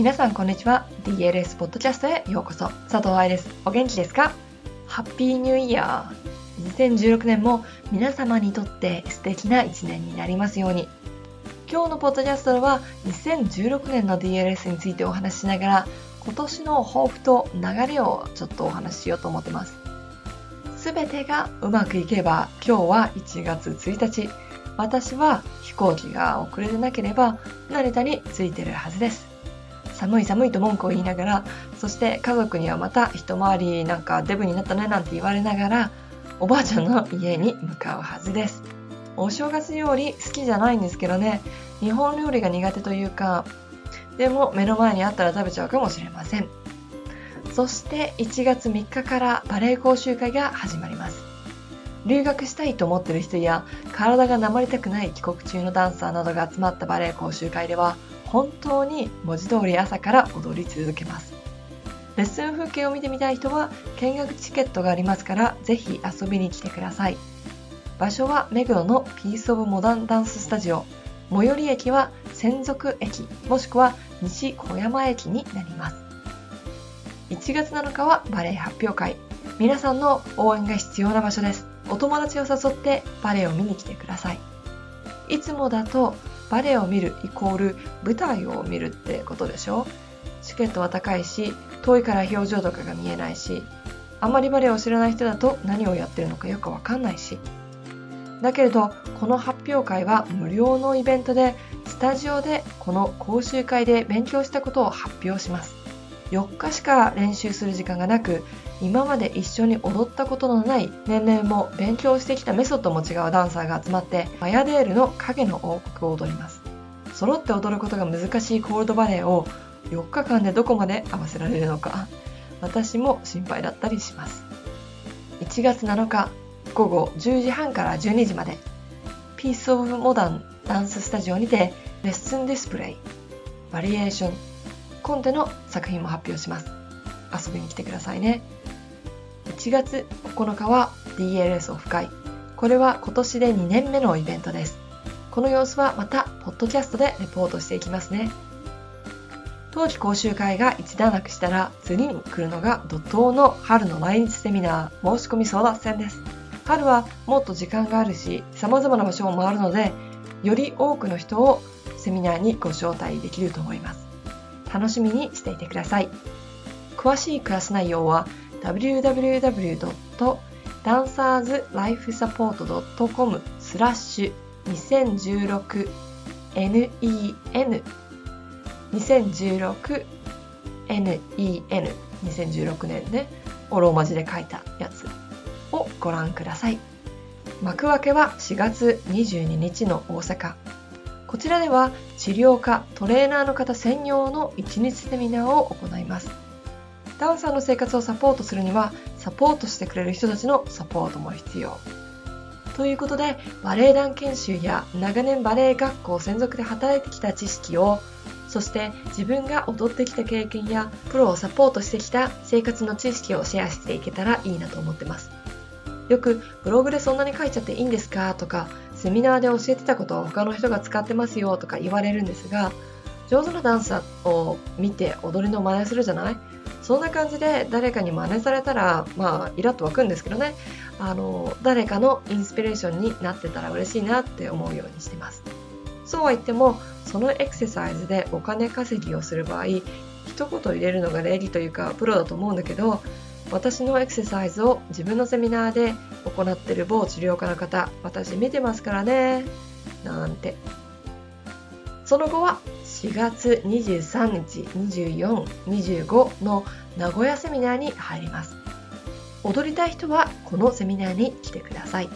皆さんこんにちは。DLS ポッドキャストへようこそ。佐藤愛です。お元気ですか？ハッピーニューイヤー2016年も皆様にとって素敵な一年になりますように。今日のポッドキャストでは2016年の DLS についてお話ししながら今年の抱負と流れをちょっとお話ししようと思ってます。全てがうまくいけば今日は1月1日。私は飛行機が遅れてなければ成田に着いてるはずです。寒い寒いと文句を言いながらそして家族にはまた一回りなんかデブになったねなんて言われながらおばあちゃんの家に向かうはずです。お正月料理好きじゃないんですけどね。日本料理が苦手というかでも目の前にあったら食べちゃうかもしれません。そして1月3日からバレエ講習会が始まります。留学したいと思ってる人や体がなまりたくない帰国中のダンサーなどが集まったバレエ講習会では本当に文字通り朝から踊り続けます。レッスン風景を見てみたい人は見学チケットがありますからぜひ遊びに来てください。場所は目黒のピースオブモダンダンススタジオ最寄り駅は専属駅もしくは西小山駅になります。1月7日はバレエ発表会。皆さんの応援が必要な場所です。お友達を誘ってバレエを見に来てください。いつもだとバレエを見るイコール舞台を見るってことでしょ？チケットは高いし遠いから表情とかが見えないしあんまりバレエを知らない人だと何をやってるのかよくわかんないし。だけれどこの発表会は無料のイベントでスタジオでこの講習会で勉強したことを発表します。4日しか練習する時間がなく今まで一緒に踊ったことのない年齢も勉強してきたメソッドも違うダンサーが集まってマヤデールの影の王国を踊ります。揃って踊ることが難しいコールドバレエを4日間でどこまで合わせられるのか私も心配だったりします。1月7日午後10時半から12時までピースオブモダンダンススタジオにてレッスンディスプレイバリエーションコンテの作品も発表します。遊びに来てくださいね。1月9日は DLS オフ会。これは今年で2年目のイベントです。この様子はまたポッドキャストでレポートしていきますね。冬季講習会が一段落したら次に来るのが怒涛の春の毎日セミナー申し込み争奪戦です。春はもっと時間があるし様々な場所を回るのでより多くの人をセミナーにご招待できると思います。楽しみにしていてください。詳しいクラス内容は www.dancerslifesupport.com スラッシュ 2016NEN 2016 NEN 2016年ねおローマ字で書いたやつをご覧ください幕開けは4月22日の大阪こちらでは治療家トレーナーの方専用の1日セミナーを行いますダンサーの生活をサポートするにはサポートしてくれる人たちのサポートも必要。ということでバレエ団研修や長年バレエ学校専属で働いてきた知識をそして自分が踊ってきた経験やプロをサポートしてきた生活の知識をシェアしていけたらいいなと思ってます。よくブログでそんなに書いちゃっていいんですか？とかセミナーで教えてたことを他の人が使ってますよ？とか言われるんですが上手なダンサーを見て踊りの真似するじゃない？そんな感じで誰かに真似されたら、まあ、イラッと湧くんですけどね、あの、誰かのインスピレーションになってたら嬉しいなって思うようにしてます。そうは言っても、そのエクササイズでお金稼ぎをする場合、一言入れるのが礼儀というか、プロだと思うんだけど、私のエクササイズを自分のセミナーで行ってる某治療家の方、私見てますからね、なんて。その後は4月23日、24、25の名古屋セミナーに入ります。踊りたい人はこのセミナーに来てください。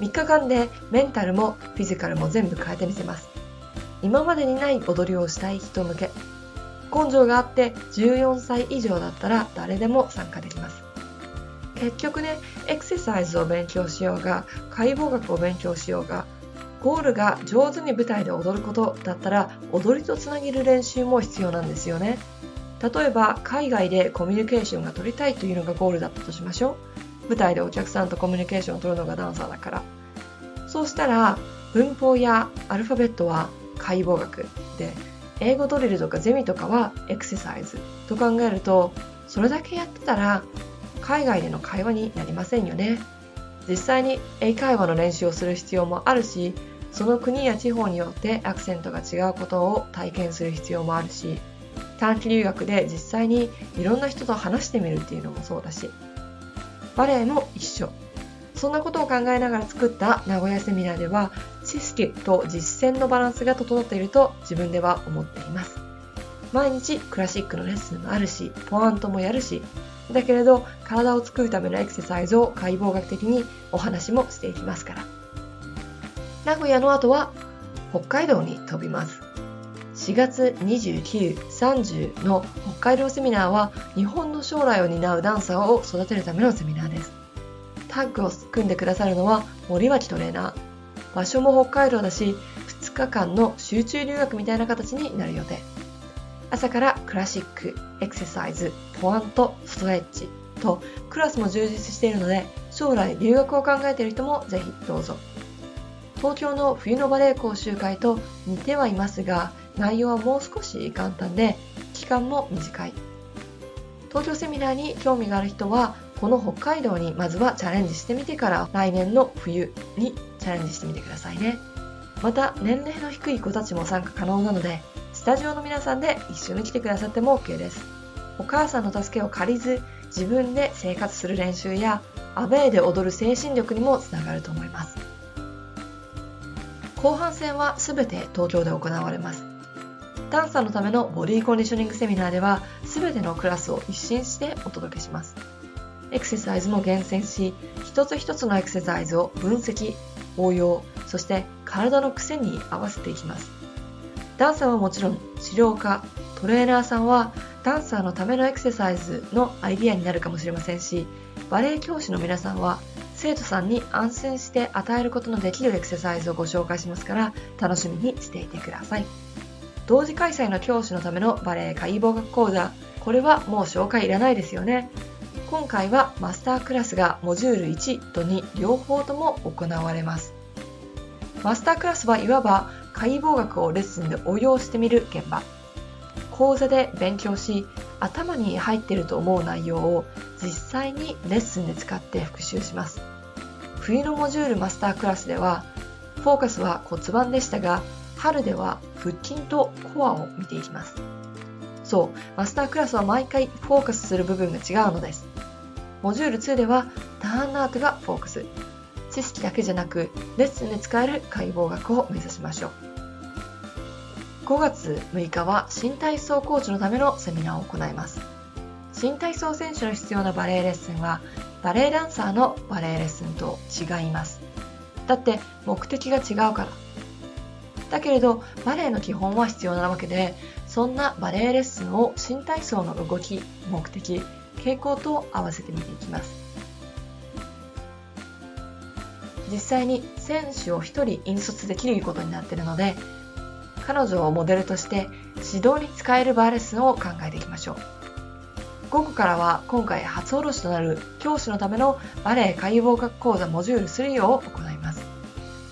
3日間でメンタルもフィジカルも全部変えてみせます。今までにない踊りをしたい人向け。根性があって14歳以上だったら誰でも参加できます。結局ね、エクササイズを勉強しようが、解剖学を勉強しようが、ゴールが上手に舞台で踊ることだったら踊りとつなげる練習も必要なんですよね。例えば海外でコミュニケーションが取りたいというのがゴールだったとしましょう。舞台でお客さんとコミュニケーションを取るのがダンサーだから。そうしたら文法やアルファベットは解剖学で英語ドリルとかゼミとかはエクササイズと考えるとそれだけやってたら海外での会話になりませんよね。実際に英会話の練習をする必要もあるしその国や地方によってアクセントが違うことを体験する必要もあるし短期留学で実際にいろんな人と話してみるっていうのもそうだしバレエも一緒。そんなことを考えながら作った名古屋セミナーでは知識と実践のバランスが整っていると自分では思っています。毎日クラシックのレッスンもあるしポワントもやるしだけれど体を作るためのエクササイズを解剖学的にお話もしていきますから。名古屋の後は北海道に飛びます。4月29、30の北海道セミナーは日本の将来を担うダンサーを育てるためのセミナーです。タッグを組んでくださるのは森脇トレーナー。場所も北海道だし2日間の集中留学みたいな形になる予定。朝からクラシック、エクササイズ、ポワント、ストレッチとクラスも充実しているので将来留学を考えている人もぜひどうぞ。東京の冬のバレエ講習会と似てはいますが内容はもう少し簡単で期間も短い。東京セミナーに興味がある人はこの北海道にまずはチャレンジしてみてから来年の冬にチャレンジしてみてくださいね。また年齢の低い子たちも参加可能なのでタジオの皆さんで一緒に来てくださっても OK です。お母さんの助けを借りず自分で生活する練習やアウェーで踊る精神力にもつながると思います。後半戦は全て東京で行われます。ダンサーのためのボディコンディショニングセミナーでは全てのクラスを一新してお届けします。エクササイズも厳選し一つ一つのエクササイズを分析応用そして体の癖に合わせていきます。ダンサーはもちろん治療家トレーナーさんはダンサーのためのエクササイズのアイディアになるかもしれませんしバレエ教師の皆さんは生徒さんに安心して与えることのできるエクササイズをご紹介しますから楽しみにしていてください。同時開催の教師のためのバレエ解剖学講座これはもう紹介いらないですよね。今回はマスタークラスがモジュール1と2両方とも行われます。マスタークラスはいわば解剖学をレッスンで応用してみる現場。講座で勉強し頭に入っていると思う内容を実際にレッスンで使って復習します。冬のモジュールマスタークラスではフォーカスは骨盤でしたが春では腹筋とコアを見ていきます。そうマスタークラスは毎回フォーカスする部分が違うのです。モジュール2ではターンアートがフォーカス。知識だけじゃなくレッスンで使える解剖学を目指しましょう。5月6日は新体操コーチのためのセミナーを行います。新体操選手の必要なバレエレッスンはバレエダンサーのバレエレッスンと違います。だって目的が違うから。だけれどバレエの基本は必要なわけでそんなバレエレッスンを新体操の動き目的傾向と合わせてみていきます。実際に選手を1人引率できることになっているので彼女をモデルとして指導に使えるバーレッスンを考えていきましょう。午後からは今回初おろしとなる教師のためのバレエ解剖学講座モジュール3を行います。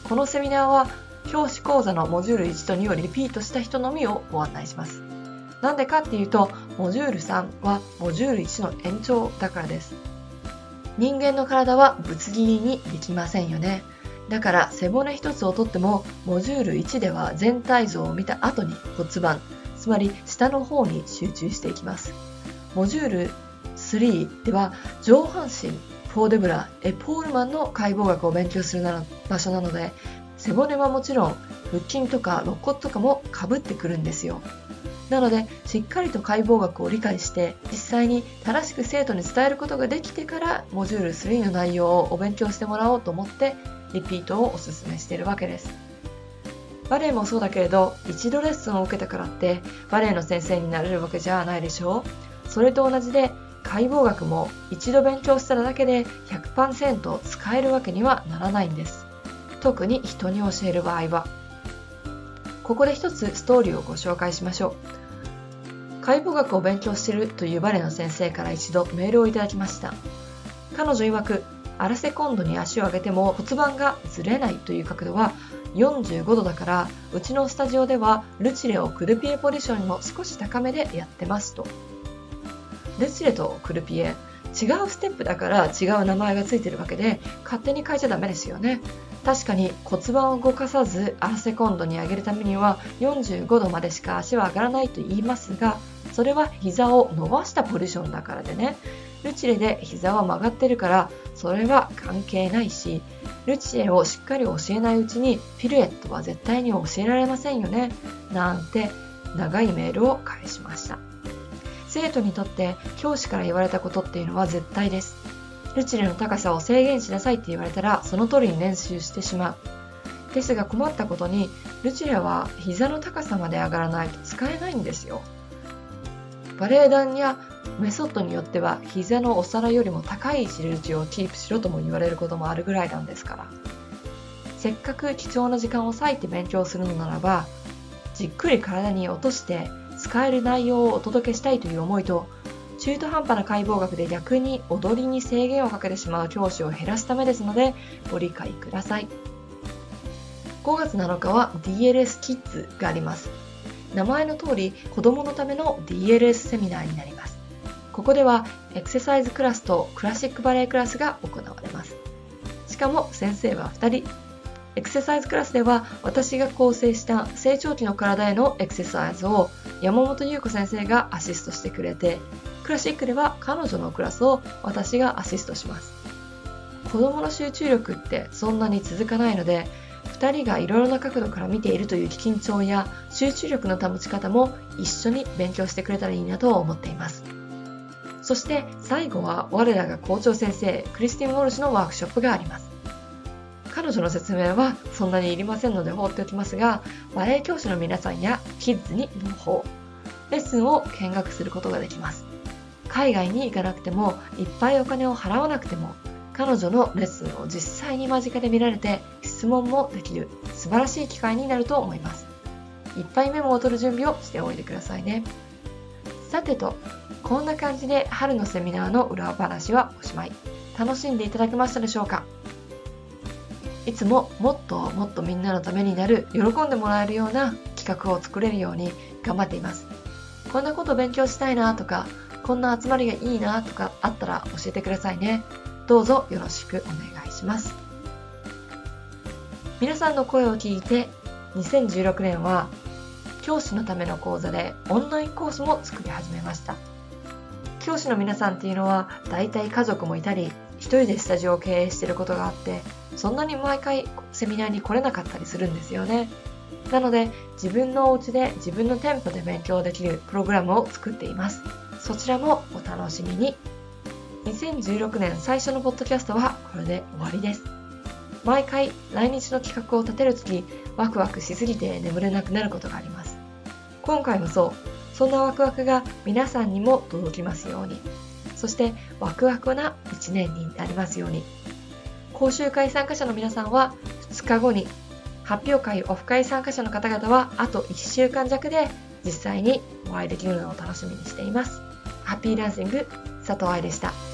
このセミナーは教師講座のモジュール1と2をリピートした人のみをご案内します。なんでかっていうとモジュール3はモジュール1の延長だからです。人間の体はぶつ切りにできませんよね。だから背骨一つをとってもモジュール1では全体像を見た後に骨盤つまり下の方に集中していきます。モジュール3では上半身フォーデブラエポールマンの解剖学を勉強する場所なので背骨はもちろん腹筋とか肋骨とかもかぶってくるんですよ。なのでしっかりと解剖学を理解して実際に正しく生徒に伝えることができてからモジュール3の内容をお勉強してもらおうと思ってリピートをお勧めしているわけです。バレエもそうだけれど一度レッスンを受けたからってバレエの先生になれるわけじゃないでしょう。それと同じで解剖学も一度勉強しただけで100%使えるわけにはならないんです。特に人に教える場合は。ここで一つストーリーをご紹介しましょう。解剖学を勉強しているというバレエの先生から一度メールをいただきました。彼女曰くアラセコンドに足を上げても骨盤がずれないという角度は45度だからうちのスタジオではルチレをクルピエポジションにも少し高めでやってますと。ルチレとクルピエ違うステップだから違う名前がついてるわけで勝手に変えちゃダメですよね。確かに骨盤を動かさずアセコンドに上げるためには45度までしか足は上がらないと言いますがそれは膝を伸ばしたポジションだからでね。ルチレで膝は曲がってるからそれは関係ないしルチレをしっかり教えないうちにピルエットは絶対に教えられませんよね。なんて長いメールを返しました。生徒にとって教師から言われたことっていうのは絶対です。ルチレの高さを制限しなさいって言われたらその通りに練習してしまう。ですが困ったことにルチレは膝の高さまで上がらないと使えないんですよ。バレエ団やメソッドによっては膝のお皿よりも高い位置でルチをキープしろとも言われることもあるぐらいなんですから。せっかく貴重な時間を割いて勉強するのならばじっくり体に落として使える内容をお届けしたいという思いと中途半端な解剖学で逆に踊りに制限をかけてしまう教師を減らすためですのでご理解ください。5月7日は DLS キッズがあります。名前の通り子供のための DLS セミナーになります。ここではエクササイズクラスとクラシックバレエクラスが行われます。しかも先生は2人。エクササイズクラスでは私が構成した成長期の体へのエクササイズを山本優子先生がアシストしてくれてクラシックでは彼女のクラスを私がアシストします。子供の集中力ってそんなに続かないので2人がいろいろな角度から見ているという緊張や集中力の保ち方も一緒に勉強してくれたらいいなと思っています。そして最後は我らが校長先生クリスティン・ウォルシュのワークショップがあります。彼女の説明はそんなにいりませんので放っておきますが、バレエ教師の皆さんやキッズに朗報、レッスンを見学することができます。海外に行かなくても、いっぱいお金を払わなくても、彼女のレッスンを実際に間近で見られて質問もできる素晴らしい機会になると思います。いっぱいメモを取る準備をしておいてくださいね。さてと、こんな感じで春のセミナーの裏話はおしまい。楽しんでいただけましたでしょうか？いつももっともっとみんなのためになる喜んでもらえるような企画を作れるように頑張っていますこんなこと勉強したいなとかこんな集まりがいいなとかあったら教えてくださいねどうぞよろしくお願いします皆さんの声を聞いて2016年は教師のための講座でオンラインコースも作り始めました教師の皆さんっていうのは大体家族もいたり一人でスタジオを経営していることがあってそんなに毎回セミナーに来れなかったりするんですよね。なので自分のお家で自分の店舗で勉強できるプログラムを作っています。そちらもお楽しみに。2016年最初のポッドキャストはこれで終わりです。毎回来日の企画を立てるときワクワクしすぎて眠れなくなることがあります。今回もそう。そんなワクワクが皆さんにも届きますように。そしてワクワクな一年になりますように。講習会参加者の皆さんは2日後に、発表会オフ会参加者の方々はあと1週間弱で実際にお会いできるのを楽しみにしています。ハッピーランシング佐藤愛でした。